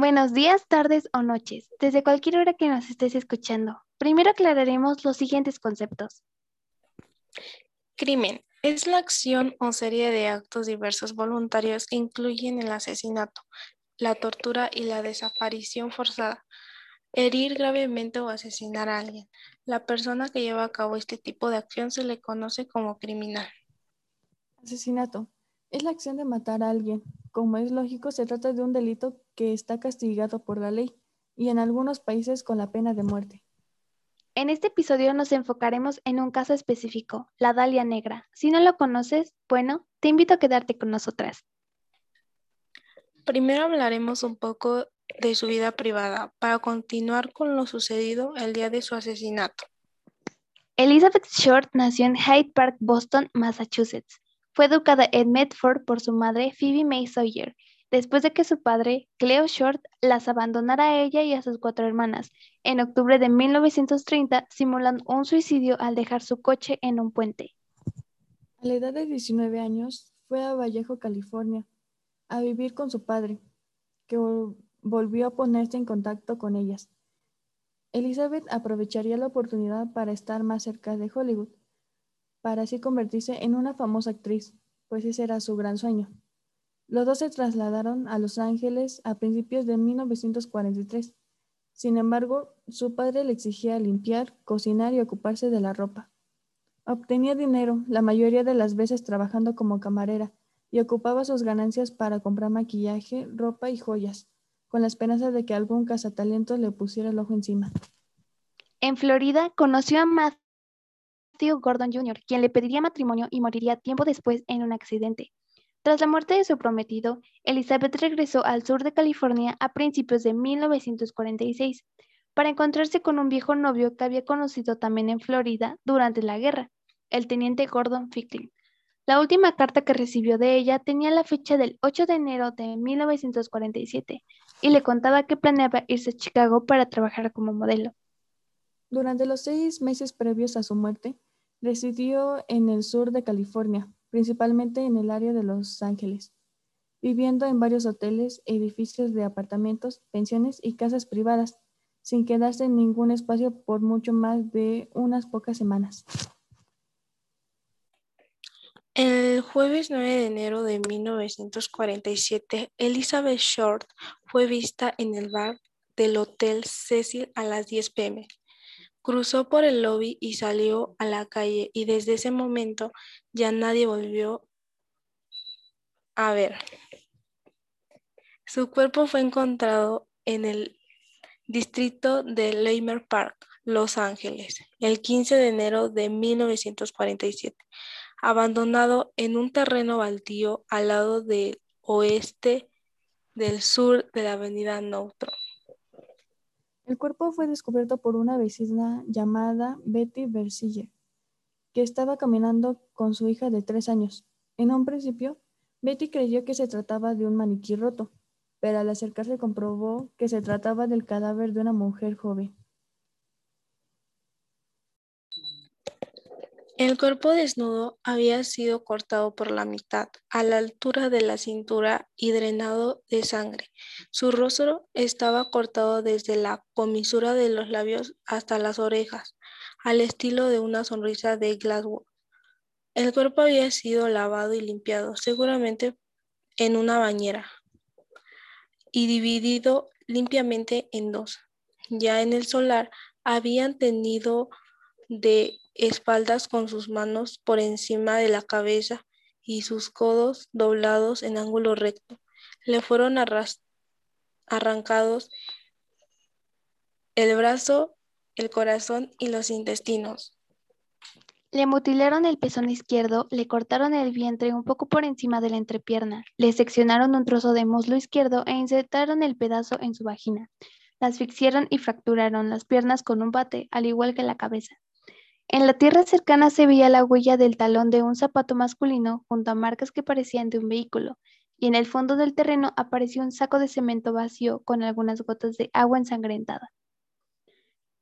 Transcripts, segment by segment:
Buenos días, tardes o noches, desde cualquier hora que nos estés escuchando. Primero aclararemos los siguientes conceptos. Crimen es la acción o serie de actos diversos voluntarios que incluyen el asesinato, la tortura y la desaparición forzada. Herir gravemente o asesinar a alguien. La persona que lleva a cabo este tipo de acción se le conoce como criminal. Asesinato. Es la acción de matar a alguien. Como es lógico, se trata de un delito que está castigado por la ley y en algunos países con la pena de muerte. En este episodio nos enfocaremos en un caso específico, la Dalia Negra. Si no lo conoces, bueno, te invito a quedarte con nosotras. Primero hablaremos un poco de su vida privada para continuar con lo sucedido el día de su asesinato. Elizabeth Short nació en Hyde Park, Boston, Massachusetts. Fue educada en Medford por su madre Phoebe May Sawyer, después de que su padre, Cleo Short, las abandonara a ella y a sus cuatro hermanas. En octubre de 1930, simulan un suicidio al dejar su coche en un puente. A la edad de 19 años, fue a Vallejo, California, a vivir con su padre, que volvió a ponerse en contacto con ellas. Elizabeth aprovecharía la oportunidad para estar más cerca de Hollywood, para así convertirse en una famosa actriz, pues ese era su gran sueño. Los dos se trasladaron a Los Ángeles a principios de 1943. Sin embargo, su padre le exigía limpiar, cocinar y ocuparse de la ropa. Obtenía dinero, la mayoría de las veces trabajando como camarera, y ocupaba sus ganancias para comprar maquillaje, ropa y joyas con la esperanza de que algún cazatalento le pusiera el ojo encima. En Florida conoció a Matthew Gordon Jr., quien le pediría matrimonio y moriría tiempo después en un accidente. Tras la muerte de su prometido, Elizabeth regresó al sur de California a principios de 1946 para encontrarse con un viejo novio que había conocido también en Florida durante la guerra, el teniente Gordon Ficklin. La última carta que recibió de ella tenía la fecha del 8 de enero de 1947 y le contaba que planeaba irse a Chicago para trabajar como modelo. Durante los seis meses previos a su muerte, residió en el sur de California, principalmente en el área de Los Ángeles, viviendo en varios hoteles, edificios de apartamentos, pensiones y casas privadas, sin quedarse en ningún espacio por mucho más de unas pocas semanas. El jueves 9 de enero de 1947, Elizabeth Short fue vista en el bar del Hotel Cecil a las 10 pm. Cruzó por el lobby y salió a la calle y desde ese momento ya nadie volvió a ver. Su cuerpo fue encontrado en el distrito de Leimer Park, Los Ángeles, el 15 de enero de 1947 abandonado en un terreno baldío al lado del oeste del sur de la avenida Neutron. El cuerpo fue descubierto por una vecina llamada Betty Versiller, que estaba caminando con su hija de tres años. En un principio, Betty creyó que se trataba de un maniquí roto, pero al acercarse comprobó que se trataba del cadáver de una mujer joven. El cuerpo desnudo había sido cortado por la mitad, a la altura de la cintura y drenado de sangre. Su rostro estaba cortado desde la comisura de los labios hasta las orejas, al estilo de una sonrisa de Glasgow. El cuerpo había sido lavado y limpiado, seguramente en una bañera, y dividido limpiamente en dos. Ya en el solar habían tenido de espaldas con sus manos por encima de la cabeza y sus codos doblados en ángulo recto. Le fueron arrancados el brazo, el corazón y los intestinos. Le mutilaron el pezón izquierdo, le cortaron el vientre un poco por encima de la entrepierna, le seccionaron un trozo de muslo izquierdo e insertaron el pedazo en su vagina. La asfixiaron y fracturaron las piernas con un bate, al igual que la cabeza. En la tierra cercana se veía la huella del talón de un zapato masculino junto a marcas que parecían de un vehículo, y en el fondo del terreno apareció un saco de cemento vacío con algunas gotas de agua ensangrentada.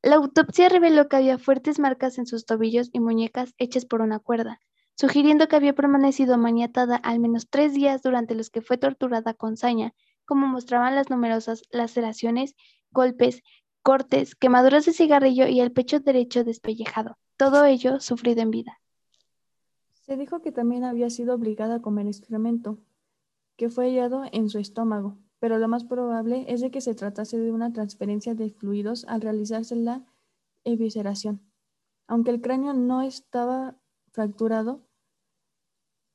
La autopsia reveló que había fuertes marcas en sus tobillos y muñecas hechas por una cuerda, sugiriendo que había permanecido maniatada al menos tres días durante los que fue torturada con saña, como mostraban las numerosas laceraciones, golpes, cortes, quemaduras de cigarrillo y el pecho derecho despellejado, todo ello sufrido en vida. Se dijo que también había sido obligada a comer excremento, que fue hallado en su estómago, pero lo más probable es de que se tratase de una transferencia de fluidos al realizarse la evisceración. Aunque el cráneo no estaba fracturado,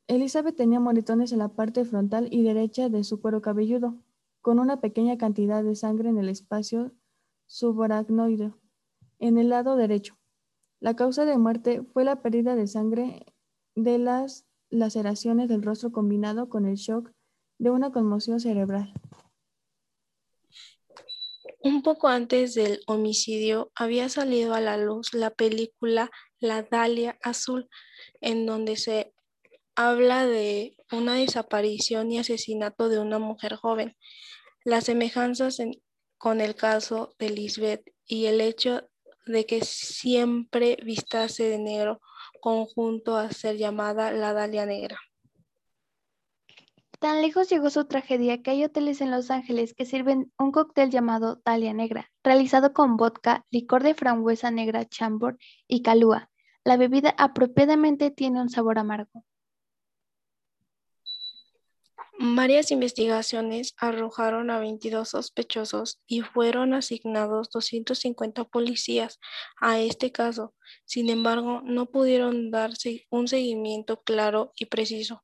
Elizabeth tenía moretones en la parte frontal y derecha de su cuero cabelludo, con una pequeña cantidad de sangre en el espacio subaracnoide, en el lado derecho. La causa de muerte fue la pérdida de sangre de las laceraciones del rostro combinado con el shock de una conmoción cerebral. Un poco antes del homicidio había salido a la luz la película La Dalia Azul, en donde se habla de una desaparición y asesinato de una mujer joven. Las semejanzas con el caso de Lisbeth y el hecho de que siempre vistase de negro conjunto a ser llamada la Dalia Negra. Tan lejos llegó su tragedia que hay hoteles en Los Ángeles que sirven un cóctel llamado Dalia Negra, realizado con vodka, licor de frambuesa negra chambord y calúa. La bebida apropiadamente tiene un sabor amargo. Varias investigaciones arrojaron a 22 sospechosos y fueron asignados 250 policías a este caso. Sin embargo, no pudieron darse un seguimiento claro y preciso,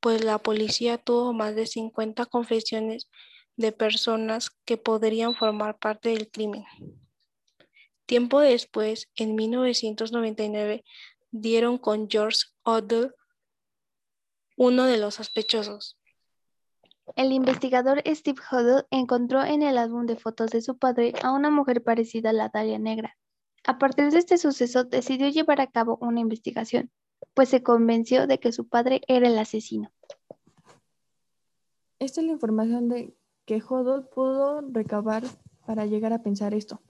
pues la policía tuvo más de 50 confesiones de personas que podrían formar parte del crimen. Tiempo después, en 1999, dieron con George Odell, uno de los sospechosos. El investigador Steve Huddle encontró en el álbum de fotos de su padre a una mujer parecida a la Dalia Negra. A partir de este suceso decidió llevar a cabo una investigación, pues se convenció de que su padre era el asesino. Esta es la información de que Huddle pudo recabar para llegar a pensar esto.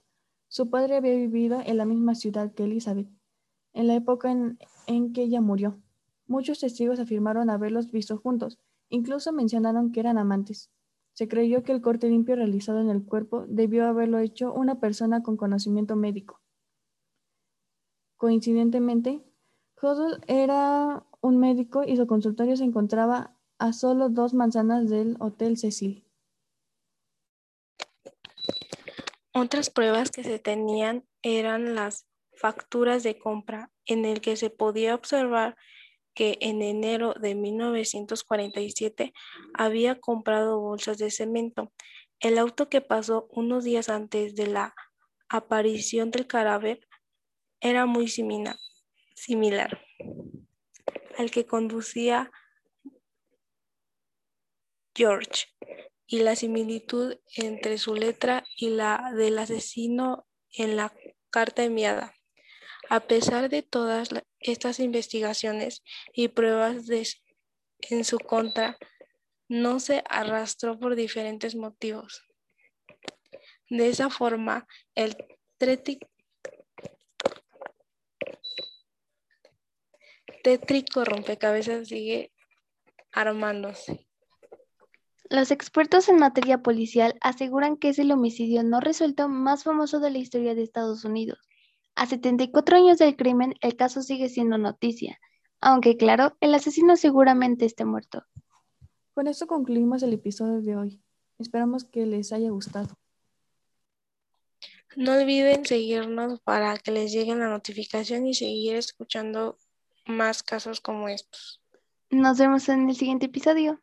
Su padre había vivido en la misma ciudad que Elizabeth, en la época en, en que ella murió. Muchos testigos afirmaron haberlos visto juntos, Incluso mencionaron que eran amantes. Se creyó que el corte limpio realizado en el cuerpo debió haberlo hecho una persona con conocimiento médico. Coincidentemente, Huddle era un médico y su consultorio se encontraba a solo dos manzanas del Hotel Cecil. Otras pruebas que se tenían eran las facturas de compra, en el que se podía observar que en enero de 1947 había comprado bolsas de cemento. El auto que pasó unos días antes de la aparición del cadáver era muy similar, similar al que conducía George y la similitud entre su letra y la del asesino en la carta enviada. A pesar de todas estas investigaciones y pruebas en su contra, no se arrastró por diferentes motivos. De esa forma, el tétrico rompecabezas sigue armándose. Los expertos en materia policial aseguran que es el homicidio no resuelto más famoso de la historia de Estados Unidos a 74 años del crimen, el caso sigue siendo noticia, aunque claro, el asesino seguramente esté muerto. Con esto concluimos el episodio de hoy. Esperamos que les haya gustado. No olviden seguirnos para que les llegue la notificación y seguir escuchando más casos como estos. Nos vemos en el siguiente episodio.